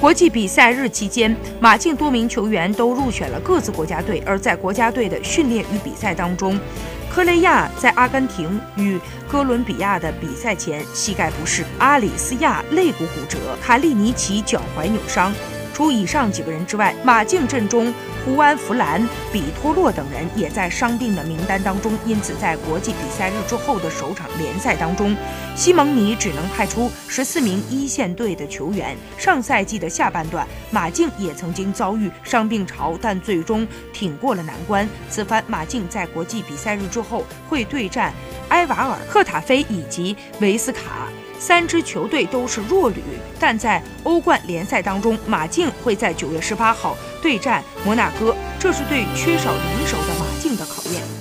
国际比赛日期间，马竞多名球员都入选了各自国家队。而在国家队的训练与比赛当中，科雷亚在阿根廷与哥伦比亚的比赛前膝盖不适，阿里斯亚肋骨骨折，卡利尼奇脚踝扭伤。除以上几个人之外，马竞阵中胡安·弗兰、比托洛等人也在伤病的名单当中。因此，在国际比赛日之后的首场联赛当中，西蒙尼只能派出十四名一线队的球员。上赛季的下半段，马竞也曾经遭遇伤病潮，但最终挺过了难关。此番马竞在国际比赛日之后会对战埃瓦尔赫塔菲以及维斯卡三支球队都是弱旅但在欧冠联赛当中马竞会在九月十八号对战摩纳哥这是对缺少人手的马竞的考验。